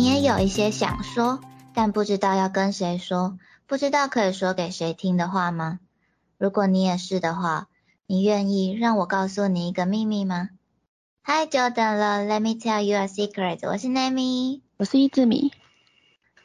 你也有一些想说，但不知道要跟谁说，不知道可以说给谁听的话吗？如果你也是的话，你愿意让我告诉你一个秘密吗？嗨，久等了，Let me tell you a secret。我是 Nami，我是一字米。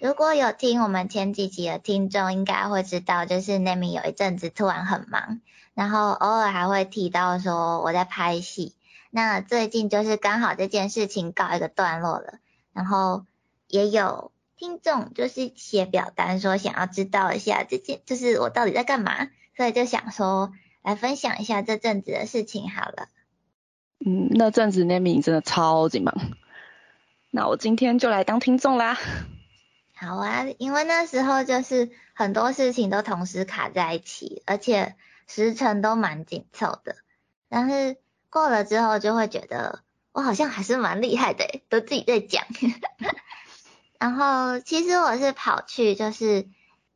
如果有听我们前几集的听众，应该会知道，就是 Nami 有一阵子突然很忙，然后偶尔还会提到说我在拍戏。那最近就是刚好这件事情告一个段落了，然后。也有听众就是写表单说想要知道一下这件就是我到底在干嘛，所以就想说来分享一下这阵子的事情好了。嗯，那阵子 Nami 真的超级忙，那我今天就来当听众啦。好啊，因为那时候就是很多事情都同时卡在一起，而且时程都蛮紧凑的。但是过了之后就会觉得我好像还是蛮厉害的，都自己在讲。然后其实我是跑去就是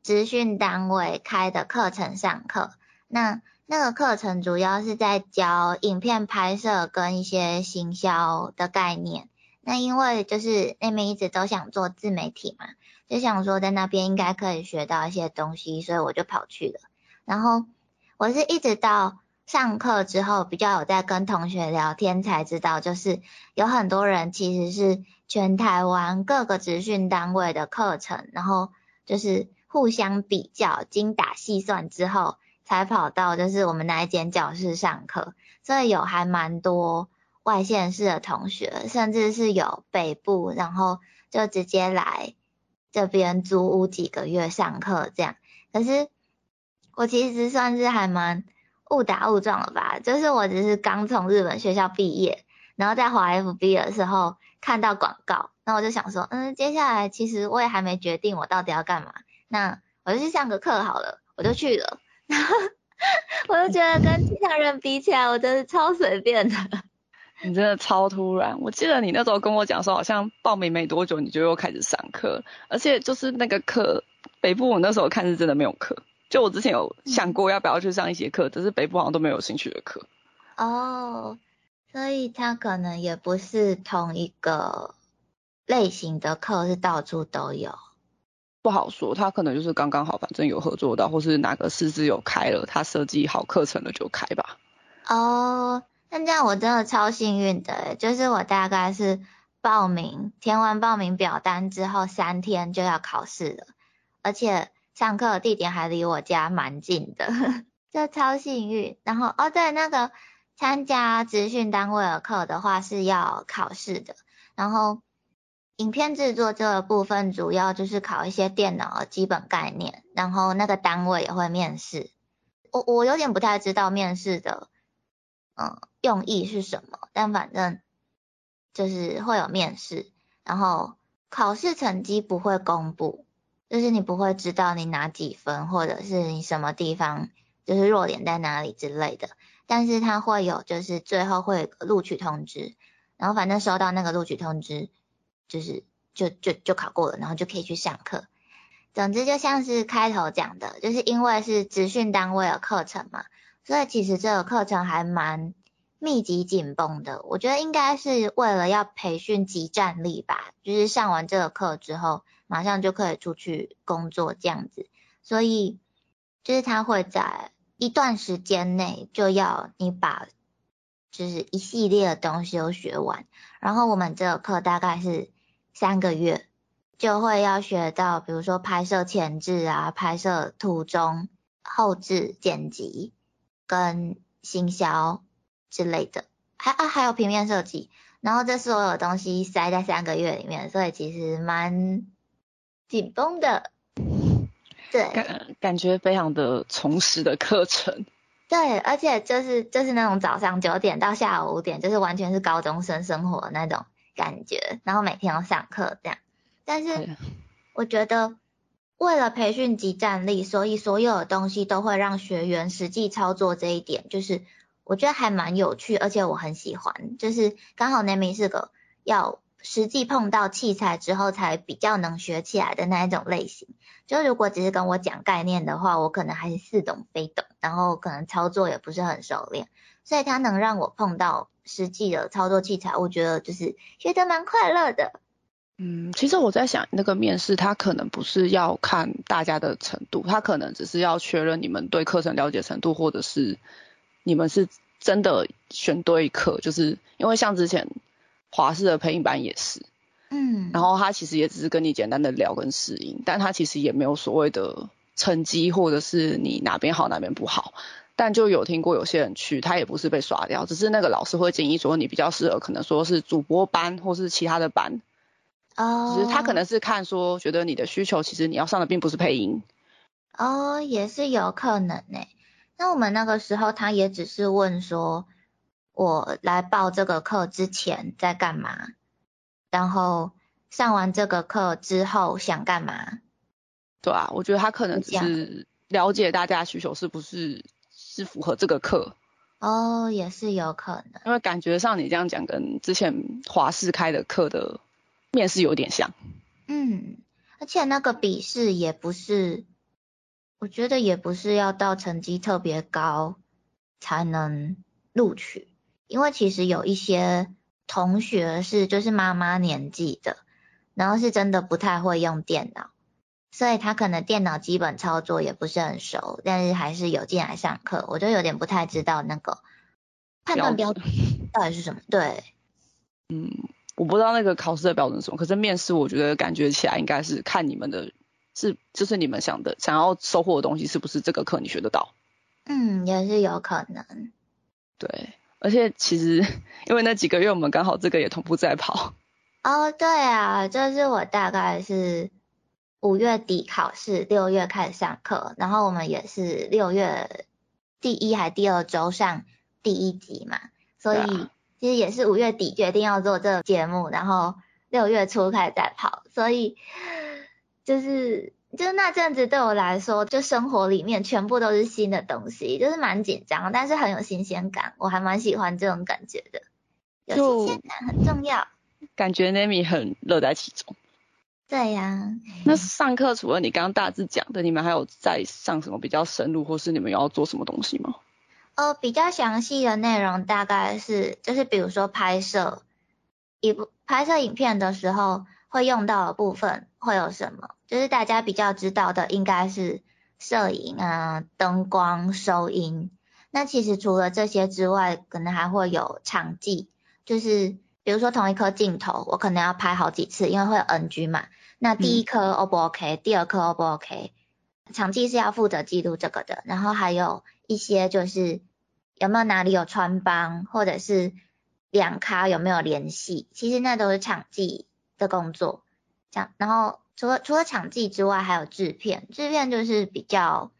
职训单位开的课程上课，那那个课程主要是在教影片拍摄跟一些行销的概念。那因为就是那边一直都想做自媒体嘛，就想说在那边应该可以学到一些东西，所以我就跑去了。然后我是一直到上课之后，比较有在跟同学聊天才知道，就是有很多人其实是。全台湾各个职训单位的课程，然后就是互相比较，精打细算之后，才跑到就是我们那一间教室上课。所以有还蛮多外县市的同学，甚至是有北部，然后就直接来这边租屋几个月上课这样。可是我其实算是还蛮误打误撞了吧，就是我只是刚从日本学校毕业，然后在华 FB 的时候。看到广告，那我就想说，嗯，接下来其实我也还没决定我到底要干嘛，那我就去上个课好了，我就去了，然 后我就觉得跟其他人比起来，我真是超随便的。你真的超突然，我记得你那时候跟我讲说，好像报名没多久你就又开始上课，而且就是那个课，北部我那时候看是真的没有课，就我之前有想过要不要去上一节课，只是北部好像都没有兴趣的课。哦。所以它可能也不是同一个类型的课，是到处都有，不好说。他可能就是刚刚好，反正有合作到，或是哪个师资有开了，他设计好课程了就开吧。哦，那这样我真的超幸运的，就是我大概是报名填完报名表单之后三天就要考试了，而且上课的地点还离我家蛮近的，就超幸运。然后哦，对，那个。参加资训单位的课的话是要考试的，然后影片制作这个部分主要就是考一些电脑的基本概念，然后那个单位也会面试。我我有点不太知道面试的嗯用意是什么，但反正就是会有面试，然后考试成绩不会公布，就是你不会知道你拿几分，或者是你什么地方就是弱点在哪里之类的。但是它会有，就是最后会有个录取通知，然后反正收到那个录取通知，就是就就就考过了，然后就可以去上课。总之就像是开头讲的，就是因为是职训单位的课程嘛，所以其实这个课程还蛮密集紧绷的。我觉得应该是为了要培训集战力吧，就是上完这个课之后，马上就可以出去工作这样子，所以就是他会在。一段时间内就要你把就是一系列的东西都学完，然后我们这个课大概是三个月，就会要学到，比如说拍摄前置啊、拍摄途中、后置剪辑跟行销之类的，还啊还有平面设计，然后这所有东西塞在三个月里面，所以其实蛮紧绷的。对，感感觉非常的充实的课程。对，而且就是就是那种早上九点到下午五点，就是完全是高中生生活那种感觉，然后每天要上课这样。但是我觉得为了培训及战力，所以所有的东西都会让学员实际操作这一点，就是我觉得还蛮有趣，而且我很喜欢。就是刚好 Nami 是个要。实际碰到器材之后，才比较能学起来的那一种类型。就如果只是跟我讲概念的话，我可能还是似懂非懂，然后可能操作也不是很熟练。所以它能让我碰到实际的操作器材，我觉得就是学得蛮快乐的。嗯，其实我在想，那个面试他可能不是要看大家的程度，他可能只是要确认你们对课程了解程度，或者是你们是真的选对课，就是因为像之前华视的配音班也是，嗯，然后他其实也只是跟你简单的聊跟适应，但他其实也没有所谓的成绩或者是你哪边好哪边不好，但就有听过有些人去，他也不是被刷掉，只是那个老师会建议说你比较适合可能说是主播班或是其他的班。哦，只是他可能是看说，觉得你的需求其实你要上的并不是配音。哦，也是有可能呢。那我们那个时候他也只是问说，我来报这个课之前在干嘛，然后上完这个课之后想干嘛？对啊，我觉得他可能只是了解大家需求是不是是符合这个课，哦，也是有可能。因为感觉上你这样讲跟之前华视开的课的面试有点像。嗯，而且那个笔试也不是，我觉得也不是要到成绩特别高才能录取，因为其实有一些同学是就是妈妈年纪的，然后是真的不太会用电脑，所以他可能电脑基本操作也不是很熟，但是还是有进来上课，我就有点不太知道那个判断标准 到底是什么。对，嗯，我不知道那个考试的标准是什么，可是面试我觉得感觉起来应该是看你们的，是就是你们想的想要收获的东西是不是这个课你学得到。嗯，也是有可能。对，而且其实因为那几个月我们刚好这个也同步在跑，哦，对啊，就是我大概是五月底考试，六月开始上课，然后我们也是六月第一还第二周上第一集嘛，所以其实也是五月底决定要做这个节目，然后六月初开始在跑，所以就是就是那阵子对我来说，就生活里面全部都是新的东西，就是蛮紧张，但是很有新鲜感，我还蛮喜欢这种感觉的，有就新鲜感很重要。感觉 Nami 很乐在其中。对呀、那上课除了你刚刚大致讲的，你们还有在上什么比较深入，或是你们要做什么东西吗？呃，比较详细的内容大概是，就是比如说拍摄一部拍摄影片的时候会用到的部分会有什么？就是大家比较知道的应该是摄影啊、灯光、收音。那其实除了这些之外，可能还会有场记，就是比如说同一颗镜头，我可能要拍好几次，因为会有 NG 嘛。那第一颗 O 不 OK，、第二颗 O 不 OK，场记是要负责记录这个的。然后还有一些就是有没有哪里有穿帮，或者是两咖有没有联系，其实那都是场记的工作。这样，然后除了除了场记之外，还有制片，制片就是比较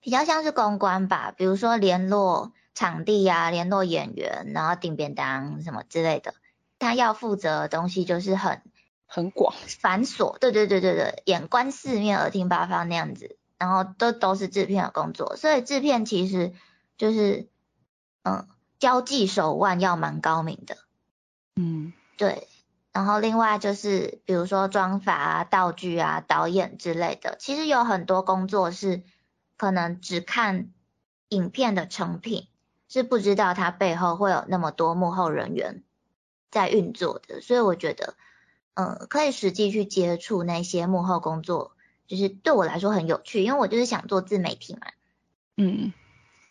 比较像是公关吧，比如说联络场地啊，联络演员，然后订便当什么之类的。他要负责的东西就是很很广，繁琐，对对对对对，眼观四面，耳听八方那样子，然后都都是制片的工作，所以制片其实就是嗯，交际手腕要蛮高明的，嗯，对。然后另外就是比如说妆法啊、道具啊、导演之类的，其实有很多工作是可能只看影片的成品，是不知道它背后会有那么多幕后人员在运作的，所以我觉得。嗯，可以实际去接触那些幕后工作，就是对我来说很有趣，因为我就是想做自媒体嘛，嗯，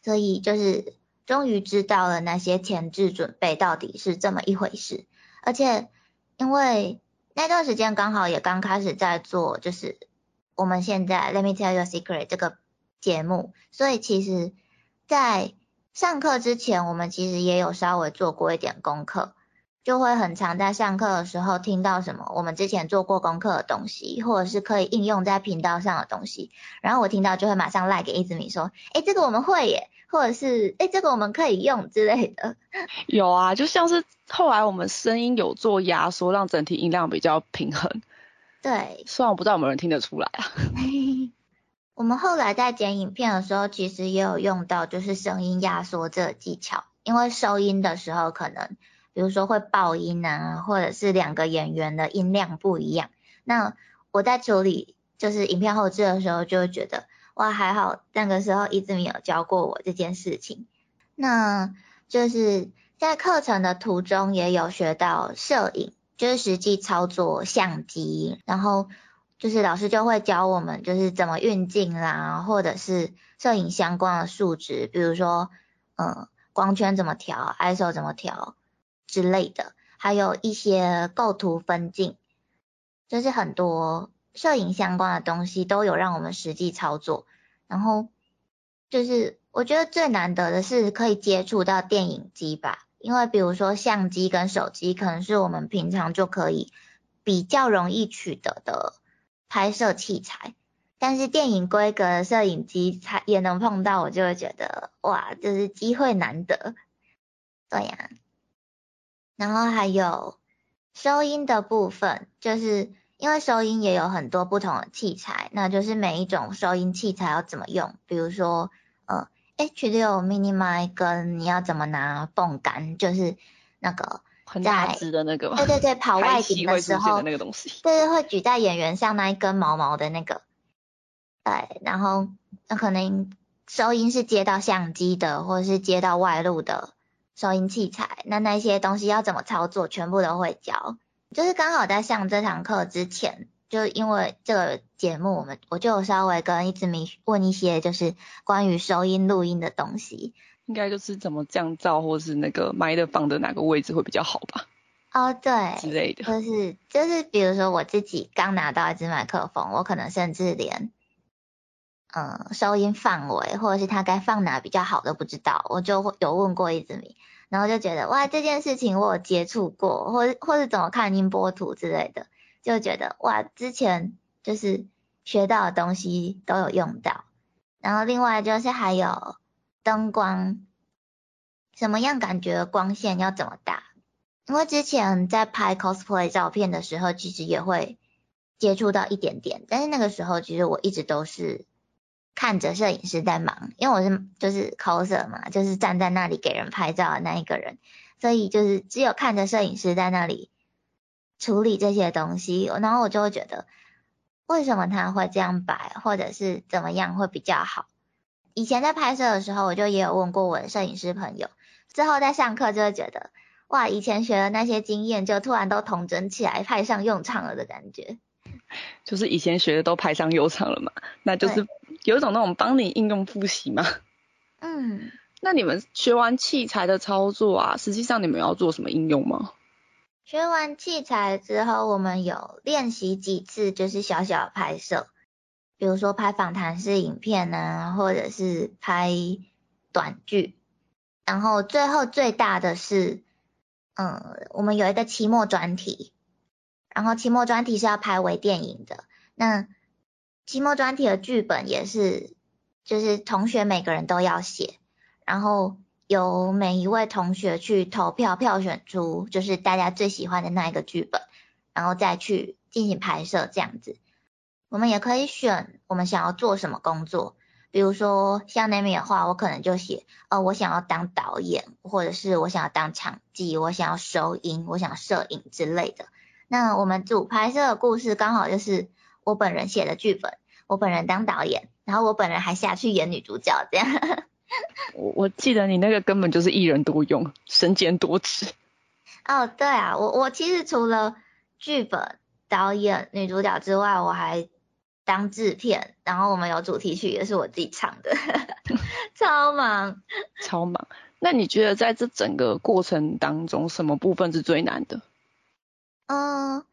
所以就是终于知道了那些前置准备到底是这么一回事，而且因为那段时间刚好也刚开始在做，就是我们现在 Let me tell you a secret 这个节目，所以其实，在上课之前，我们其实也有稍微做过一点功课。就会很常在上课的时候听到什么我们之前做过功课的东西，或者是可以应用在频道上的东西，然后我听到就会马上赖给一子米说，哎，这个我们会耶，或者是哎，这个我们可以用之类的。有啊，就像是后来我们声音有做压缩，让整体音量比较平衡。对，虽然我不知道有没有人听得出来啊。我们后来在剪影片的时候，其实也有用到就是声音压缩这个技巧，因为收音的时候可能。比如说会爆音啊，或者是两个演员的音量不一样。那我在处理就是影片后置的时候，就会觉得哇，还好那个时候一直没有教过我这件事情。那就是在课程的途中也有学到摄影就是实际操作相机，然后就是老师就会教我们就是怎么运镜啦，或者是摄影相关的数值，比如说嗯光圈怎么调，ISO 怎么调之类的，还有一些构图分镜，就是很多摄影相关的东西都有让我们实际操作，然后就是我觉得最难得的是可以接触到电影机吧。因为比如说相机跟手机可能是我们平常就可以比较容易取得的拍摄器材，但是电影规格的摄影机才也能碰到，我就会觉得哇，就是机会难得。对呀，然后还有收音的部分，就是因为收音也有很多不同的器材，那就是每一种收音器材要怎么用，比如说呃。H 六 mini mic 跟你要怎么拿泵杆，就是那个很大只的那个，对对对，跑外景的时候，那个东西，对对，会举在演员上那一根毛毛的那个，对，然后那可能收音是接到相机的，或者是接到外录的收音器材，那那些东西要怎么操作，全部都会教，就是刚好在上这堂课之前。就因为这个节目，我们我就稍微跟一直明问一些，就是关于收音录音的东西，应该就是怎么降噪，或是那个麦的放的哪个位置会比较好吧？哦，对，之类的，就是就是比如说我自己刚拿到一支麦克风，我可能甚至连嗯收音范围或者是它该放哪比较好都不知道，我就会有问过一直迷，然后就觉得哇这件事情我有接触过，或或是怎么看音波图之类的。就觉得哇，之前就是学到的东西都有用到，然后另外就是还有灯光，什么样感觉光线要怎么打？因为之前在拍 cosplay 照片的时候，其实也会接触到一点点，但是那个时候其实我一直都是看着摄影师在忙，因为我是就是 coser 嘛，就是站在那里给人拍照的那一个人，所以就是只有看着摄影师在那里。处理这些东西，然后我就会觉得，为什么他会这样摆，或者是怎么样会比较好？以前在拍摄的时候，我就也有问过我的摄影师朋友，之后在上课就会觉得，哇，以前学的那些经验就突然都统整起来派上用场了的感觉。就是以前学的都派上用场了嘛，那就是有一种那种帮你应用复习嘛。嗯。那你们学完器材的操作啊，实际上你们要做什么应用吗？学完器材之后，我们有练习几次，就是小小拍摄，比如说拍访谈式影片啊，或者是拍短剧。然后最后最大的是，嗯，我们有一个期末专题，然后期末专题是要拍微电影的。那期末专题的剧本也是，就是同学每个人都要写，然后。由每一位同学去投票，票选出就是大家最喜欢的那一个剧本，然后再去进行拍摄这样子。我们也可以选我们想要做什么工作，比如说像那边的话，我可能就写，呃，我想要当导演，或者是我想要当场记，我想要收音，我想摄影之类的。那我们组拍摄的故事刚好就是我本人写的剧本，我本人当导演，然后我本人还下去演女主角这样。我我记得你那个根本就是一人多用，身兼多职。哦，对啊，我我其实除了剧本、导演、女主角之外，我还当制片，然后我们有主题曲也是我自己唱的，超忙，超忙。那你觉得在这整个过程当中，什么部分是最难的？嗯，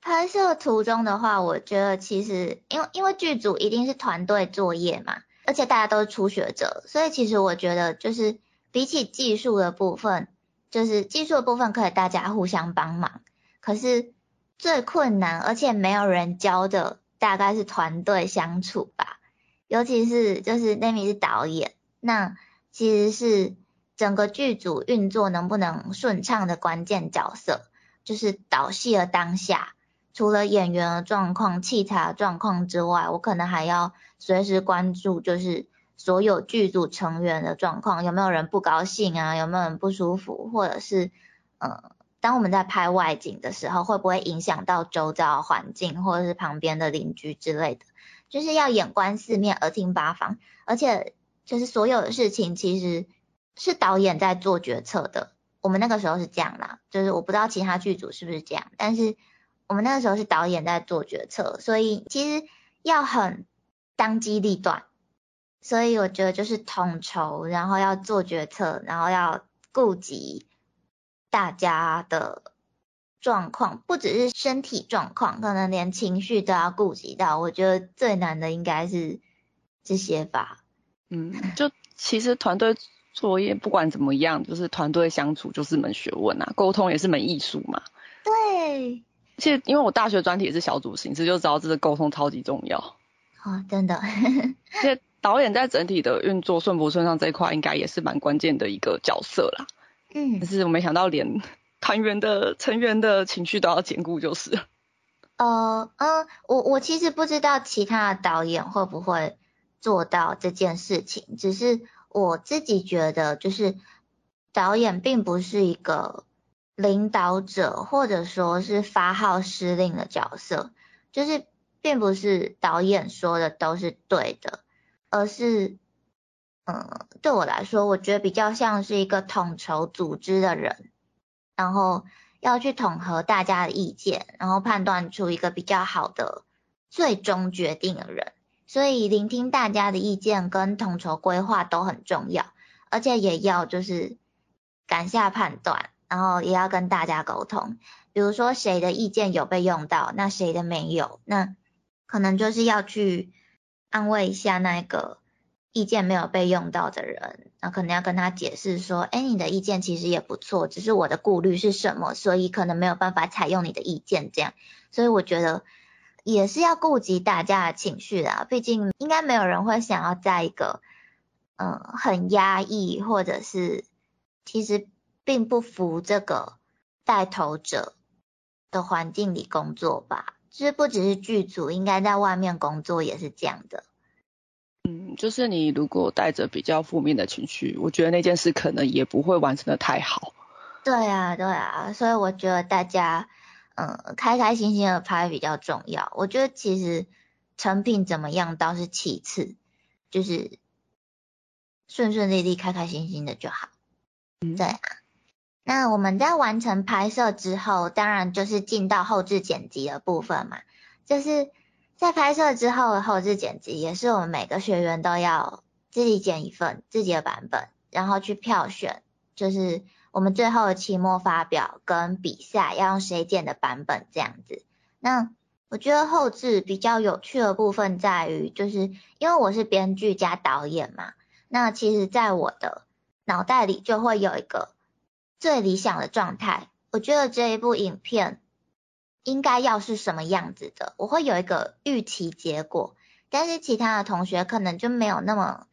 拍摄途中的话，我觉得其实因为因为剧组一定是团队作业嘛。而且大家都是初学者，所以其实我觉得就是比起技术的部分，就是技术的部分可以大家互相帮忙。可是最困难而且没有人教的，大概是团队相处吧。尤其是就是 Nami 是导演，那其实是整个剧组运作能不能顺畅的关键角色，就是导戏的当下。除了演员的状况、器材的状况之外，我可能还要随时关注，就是所有剧组成员的状况，有没有人不高兴啊？有没有人不舒服？或者是，呃，当我们在拍外景的时候，会不会影响到周遭环境，或者是旁边的邻居之类的？就是要眼观四面，耳听八方，而且就是所有的事情其实是导演在做决策的，我们那个时候是这样啦，就是我不知道其他剧组是不是这样，但是我们那个时候是导演在做决策，所以其实要很当机立断，所以我觉得就是统筹，然后要做决策，然后要顾及大家的状况，不只是身体状况，可能连情绪都要顾及到。我觉得最难的应该是这些吧。嗯，就其实团队。作业不管怎么样，就是团队相处就是门学问啊，沟通也是门艺术嘛。对。而且因为我大学专题也是小组形式，就知道这个沟通超级重要。哦，真的。而且导演在整体的运作顺不顺畅这一块，应该也是蛮关键的一个角色啦。嗯。但是我没想到连团员的成员的情绪都要兼顾，就是。呃嗯，我我其实不知道其他的导演会不会做到这件事情，只是。我自己觉得，就是导演并不是一个领导者，或者说是发号施令的角色，就是并不是导演说的都是对的，而是，嗯，对我来说，我觉得比较像是一个统筹组织的人，然后要去统合大家的意见，然后判断出一个比较好的最终决定的人。所以聆听大家的意见跟统筹规划都很重要，而且也要就是赶下判断，然后也要跟大家沟通。比如说谁的意见有被用到，那谁的没有，那可能就是要去安慰一下那个意见没有被用到的人，那可能要跟他解释说，哎，你的意见其实也不错，只是我的顾虑是什么，所以可能没有办法采用你的意见这样。所以我觉得。也是要顾及大家的情绪的，毕竟应该没有人会想要在一个嗯很压抑或者是其实并不服这个带头者的环境里工作吧。其实不只是剧组，应该在外面工作也是这样的。嗯，就是你如果带着比较负面的情绪，我觉得那件事可能也不会完成的太好。对啊，对啊，所以我觉得大家。嗯，开开心心的拍比较重要。我觉得其实成品怎么样倒是其次，就是顺顺利利、开开心心的就好。嗯对啊。那我们在完成拍摄之后，当然就是进到后置剪辑的部分嘛。就是在拍摄之后的后置剪辑，也是我们每个学员都要自己剪一份自己的版本，然后去票选，就是。我们最后的期末发表跟比赛要用谁剪的版本这样子。那我觉得后置比较有趣的部分在于，就是因为我是编剧加导演嘛，那其实在我的脑袋里就会有一个最理想的状态。我觉得这一部影片应该要是什么样子的，我会有一个预期结果，但是其他的同学可能就没有那么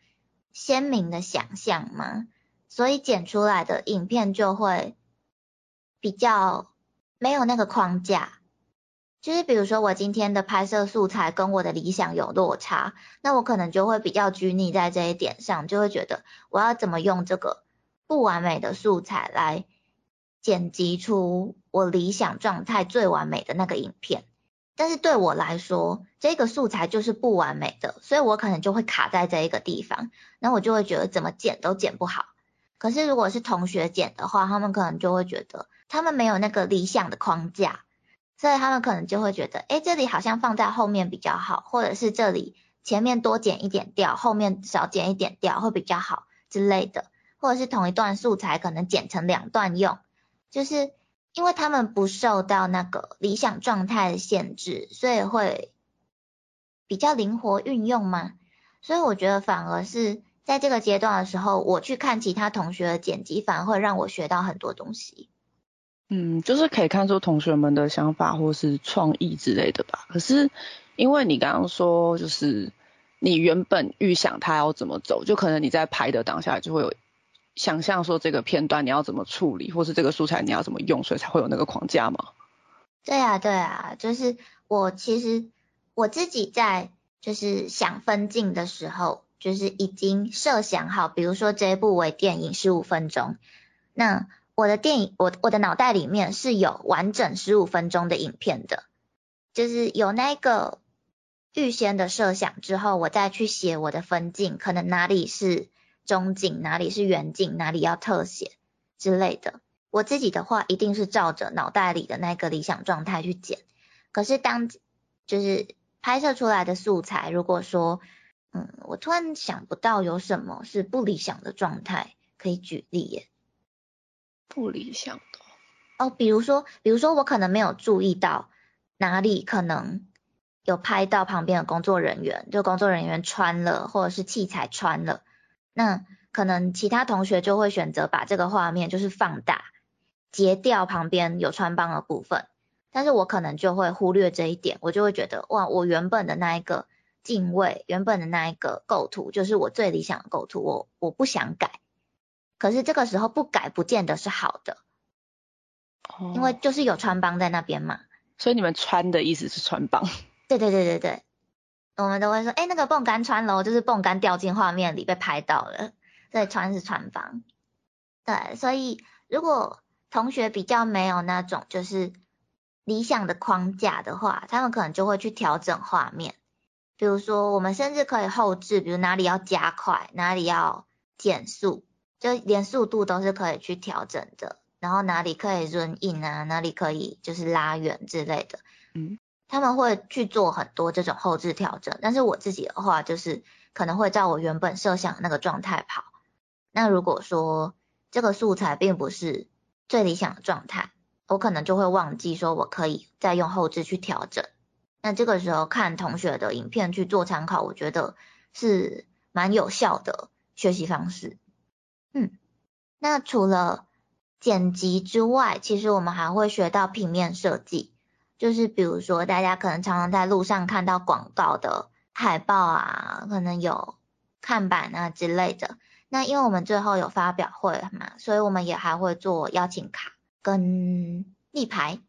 鲜明的想象嘛。所以剪出来的影片就会比较没有那个框架，就是比如说我今天的拍摄素材跟我的理想有落差，那我可能就会比较拘泥在这一点上，就会觉得我要怎么用这个不完美的素材来剪辑出我理想状态最完美的那个影片。但是对我来说，这个素材就是不完美的，所以我可能就会卡在这一个地方，那我就会觉得怎么剪都剪不好。可是如果是同学剪的话，他们可能就会觉得他们没有那个理想的框架，所以他们可能就会觉得，哎，这里好像放在后面比较好，或者是这里前面多剪一点掉，后面少剪一点掉会比较好之类的，或者是同一段素材可能剪成两段用，就是因为他们不受到那个理想状态的限制，所以会比较灵活运用嘛，所以我觉得反而是。在这个阶段的时候，我去看其他同学的剪辑，反而会让我学到很多东西。嗯，就是可以看出同学们的想法或是创意之类的吧。可是因为你刚刚说，就是你原本预想他要怎么走，就可能你在拍的当下就会有想象说这个片段你要怎么处理，或是这个素材你要怎么用，所以才会有那个框架吗？对啊，对啊，就是我其实我自己在就是想分镜的时候。就是已经设想好，比如说这一部为电影十五分钟，那我的电影我我的脑袋里面是有完整十五分钟的影片的，就是有那个预先的设想之后，我再去写我的分镜，可能哪里是中景，哪里是远景，哪里要特写之类的。我自己的话一定是照着脑袋里的那个理想状态去剪。可是当就是拍摄出来的素材，如果说，嗯，我突然想不到有什么是不理想的状态可以举例耶。不理想的哦，比如说，比如说我可能没有注意到哪里可能有拍到旁边的工作人员，就工作人员穿了，或者是器材穿了，那可能其他同学就会选择把这个画面就是放大，截掉旁边有穿帮的部分。但是我可能就会忽略这一点，我就会觉得哇，我原本的那一个镜位，原本的那一个构图，就是我最理想的构图，我我不想改。可是这个时候不改，不见得是好的，哦，因为就是有穿帮在那边嘛。所以你们穿的意思是穿帮？对对对对对，我们都会说，哎，那个泵杆穿楼，就是泵杆掉进画面里被拍到了，所以穿是穿帮。对，所以如果同学比较没有那种就是理想的框架的话，他们可能就会去调整画面。比如说，我们甚至可以后置，比如哪里要加快，哪里要减速。就连速度都是可以去调整的，然后哪里可以软硬啊，哪里可以就是拉远之类的，嗯，他们会去做很多这种后置调整，但是我自己的话就是可能会照我原本设想的那个状态跑。那如果说这个素材并不是最理想的状态，我可能就会忘记说我可以再用后置去调整。那这个时候看同学的影片去做参考，我觉得是蛮有效的学习方式。嗯，那除了剪辑之外，其实我们还会学到平面设计，就是比如说大家可能常常在路上看到广告的海报啊，可能有看板啊之类的。那因为我们最后有发表会嘛，所以我们也还会做邀请卡跟立牌。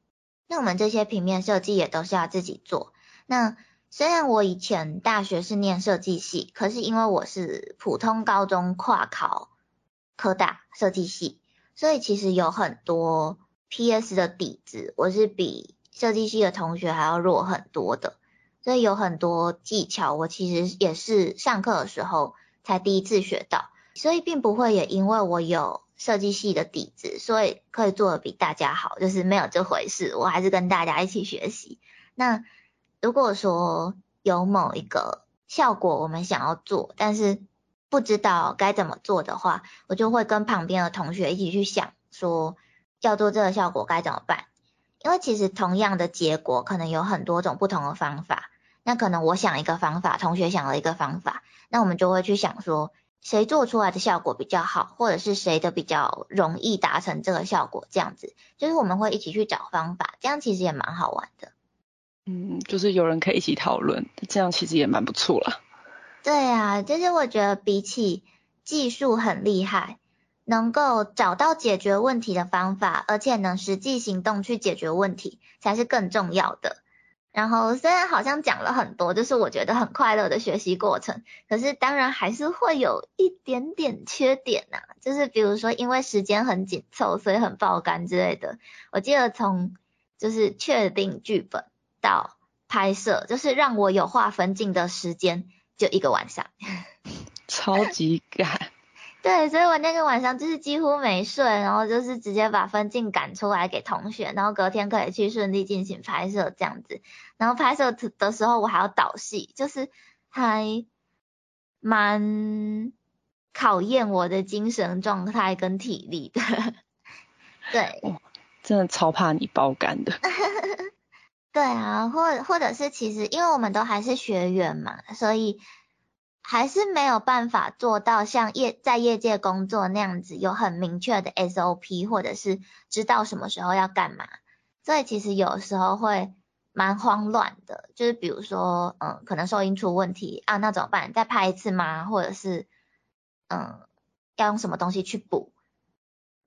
那我们这些平面设计也都是要自己做。那虽然我以前大学是念设计系，可是因为我是普通高中跨考。科大设计系，所以其实有很多 PS 的底子，我是比设计系的同学还要弱很多的，所以有很多技巧，我其实也是上课的时候才第一次学到，所以并不会也因为我有设计系的底子，所以可以做的比大家好，就是没有这回事，我还是跟大家一起学习。那如果说有某一个效果我们想要做，但是不知道该怎么做的话，我就会跟旁边的同学一起去想，说要做这个效果该怎么办。因为其实同样的结果可能有很多种不同的方法，那可能我想一个方法，同学想了一个方法，那我们就会去想说，谁做出来的效果比较好，或者是谁的比较容易达成这个效果，这样子，就是我们会一起去找方法，这样其实也蛮好玩的。嗯，就是有人可以一起讨论，这样其实也蛮不错啦。对啊，就是我觉得比起技术很厉害，能够找到解决问题的方法，而且能实际行动去解决问题，才是更重要的。然后虽然好像讲了很多，就是我觉得很快乐的学习过程，可是当然还是会有一点点缺点呐，就是比如说因为时间很紧凑，所以很爆肝之类的。我记得从就是确定剧本到拍摄，就是让我有画分镜的时间。就一个晚上，超级赶。对，所以我那个晚上就是几乎没睡，然后就是直接把分镜赶出来给同学，然后隔天可以去顺利进行拍摄这样子。然后拍摄的时候我还要导戏，就是还蛮考验我的精神状态跟体力的。对，真的超怕你爆肝的。对啊，或或者是其实，因为我们都还是学员嘛，所以还是没有办法做到像业在业界工作那样子有很明确的 SOP，或者是知道什么时候要干嘛。所以其实有时候会蛮慌乱的，就是比如说，嗯，可能收音出问题啊，那怎么办？再拍一次吗？或者是，嗯，要用什么东西去补？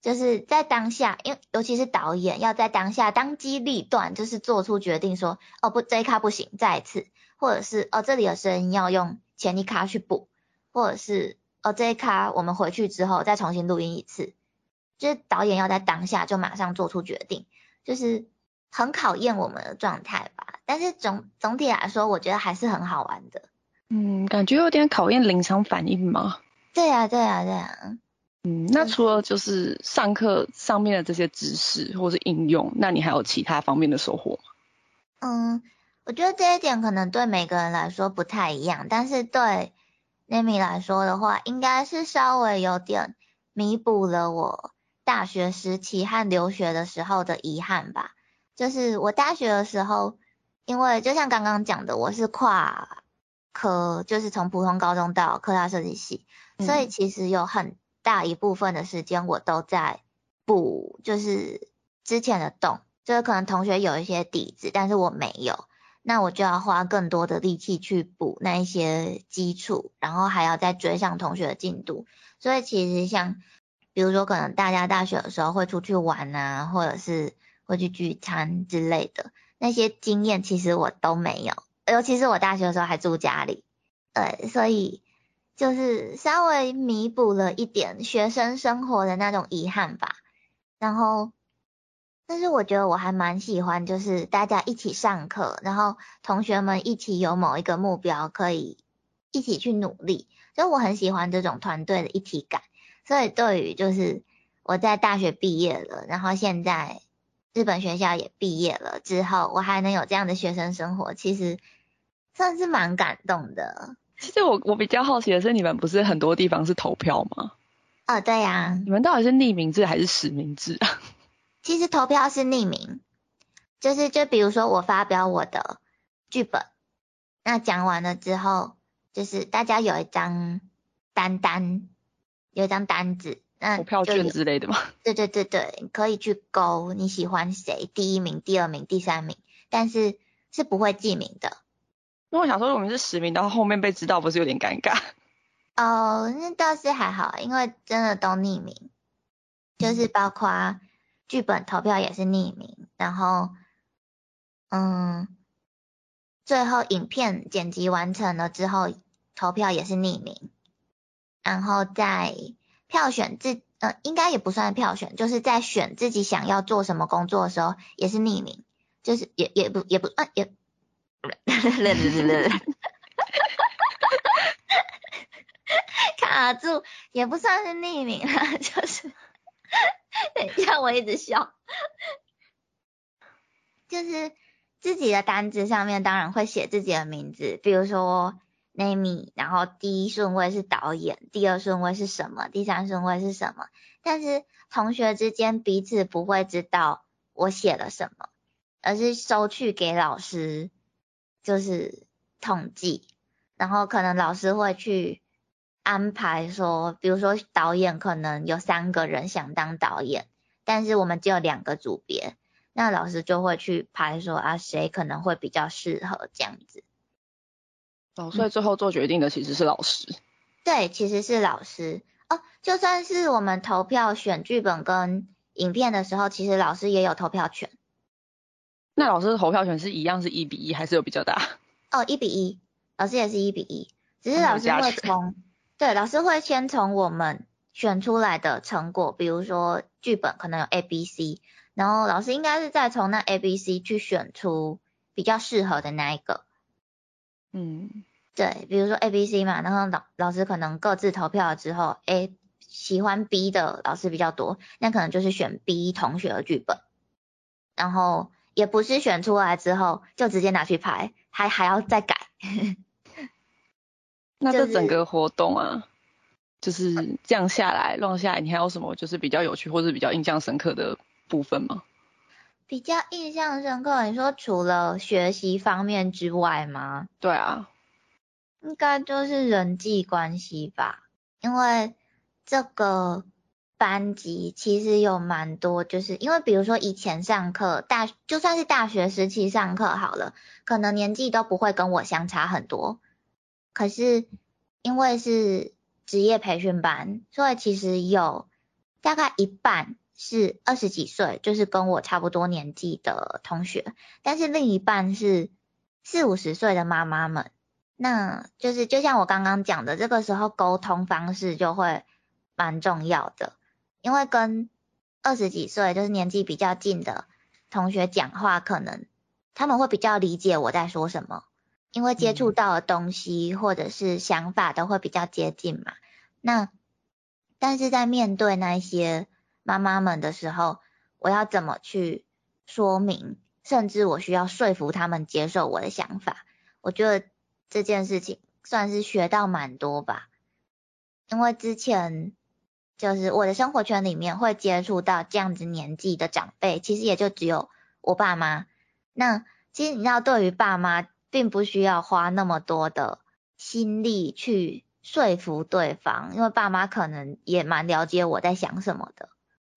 就是在当下，因为尤其是导演要在当下当机立断，就是做出决定说，哦不，这一卡不行，再一次，或者是哦这里有声音要用前一卡去补，或者是哦这一卡我们回去之后再重新录音一次，就是导演要在当下就马上做出决定，就是很考验我们的状态吧。但是总总体来说，我觉得还是很好玩的。嗯，感觉有点考验临场反应吗？对啊，对啊，对啊。嗯，那除了就是上课上面的这些知识或是应用，那你还有其他方面的收获吗？嗯，我觉得这一点可能对每个人来说不太一样，但是对 Nami 来说的话，应该是稍微有点弥补了我大学时期和留学的时候的遗憾吧。就是我大学的时候，因为就像刚刚讲的，我是跨科，就是从普通高中到科大设计系，所以其实有很大一部分的时间我都在补，就是之前的洞。就是可能同学有一些底子，但是我没有，那我就要花更多的力气去补那一些基础，然后还要再追上同学的进度。所以其实像，比如说可能大家大学的时候会出去玩啊，或者是会去聚餐之类的，那些经验其实我都没有，尤其是我大学的时候还住家里，对，所以就是稍微弥补了一点学生生活的那种遗憾吧，然后。但是我觉得我还蛮喜欢，就是大家一起上课，然后同学们一起有某一个目标，可以一起去努力。就我很喜欢这种团队的一体感。所以对于就是我在大学毕业了，然后现在日本学校也毕业了之后，我还能有这样的学生生活，其实算是蛮感动的。其实我我比较好奇的是，你们不是很多地方是投票吗？哦，对呀。你们到底是匿名制还是实名制啊？其实投票是匿名，就是就比如说我发表我的剧本，那讲完了之后，就是大家有一张单单，有一张单子，那投票券之类的吗？对对对对，可以去勾你喜欢谁，第一名、第二名、第三名，但是是不会记名的。那我想说，我们是实名，然后后面被知道，不是有点尴尬？哦，那倒是还好，因为真的都匿名，就是包括。剧本投票也是匿名，然后，嗯，最后影片剪辑完成了之后，投票也是匿名，然后在票选自，呃，应该也不算票选，就是在选自己想要做什么工作的时候也是匿名，就是也也不也不啊也，卡住也不算是匿名了，就是。等一下，我一直笑，就是自己的单子上面当然会写自己的名字，比如说 Nami，然后第一顺位是导演，第二顺位是什么，第三顺位是什么。但是同学之间彼此不会知道我写了什么，而是收去给老师，就是统计，然后可能老师会去。安排说，比如说导演可能有三个人想当导演，但是我们只有两个组别，那老师就会去排说啊，谁可能会比较适合这样子。哦，所以最后做决定的其实是老师。对，其实是老师。哦，就算是我们投票选剧本跟影片的时候，其实老师也有投票权。那老师的投票权是一样是一比一，还是有比较大？哦，一比一，老师也是一比一，只是老师会 从。对，老师会先从我们选出来的成果，比如说剧本可能有 A、B、C，然后老师应该是再从那 A、B、C 去选出比较适合的那一个。嗯，对，比如说 A、B、C 嘛，然后老老师可能各自投票了之后，A 喜欢 B 的老师比较多，那可能就是选 B 同学的剧本，然后也不是选出来之后就直接拿去拍，还还要再改。那这整个活动啊，就是这样下来，乱下来，你还有什么就是比较有趣或者比较印象深刻的部分吗？比较印象深刻，你说除了学习方面之外吗？对啊，应该就是人际关系吧，因为这个班级其实有蛮多，就是因为比如说以前上课大，就算是大学时期上课好了，可能年纪都不会跟我相差很多。可是因为是职业培训班，所以其实有大概一半是二十几岁，就是跟我差不多年纪的同学，但是另一半是四五十岁的妈妈们。那就是就像我刚刚讲的，这个时候沟通方式就会蛮重要的，因为跟二十几岁就是年纪比较近的同学讲话，可能他们会比较理解我在说什么。因为接触到的东西或者是想法都会比较接近嘛，那但是在面对那些妈妈们的时候，我要怎么去说明，甚至我需要说服他们接受我的想法。我觉得这件事情算是学到蛮多吧，因为之前就是我的生活圈里面会接触到这样子年纪的长辈，其实也就只有我爸妈。那其实你知道，对于爸妈，并不需要花那么多的心力去。说服对方，因为爸妈可能也蛮了解我在想什么的，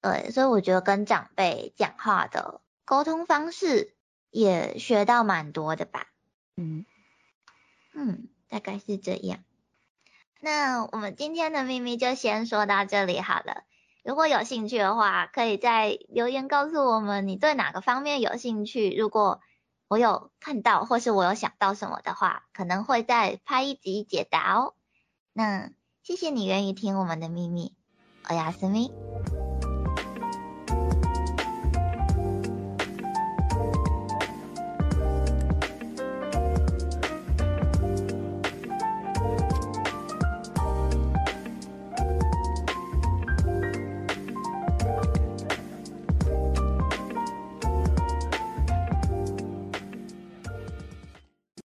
对，所以我觉得跟长辈讲话的沟通方式也学到蛮多的吧。嗯嗯，大概是这样。那我们今天的秘密就先说到这里好了。如果有兴趣的话，可以在留言告诉我们你对哪个方面有兴趣。如果我有看到或是我有想到什么的话，可能会再拍一集解答哦。那谢谢你愿意听我们的秘密，我亚思密。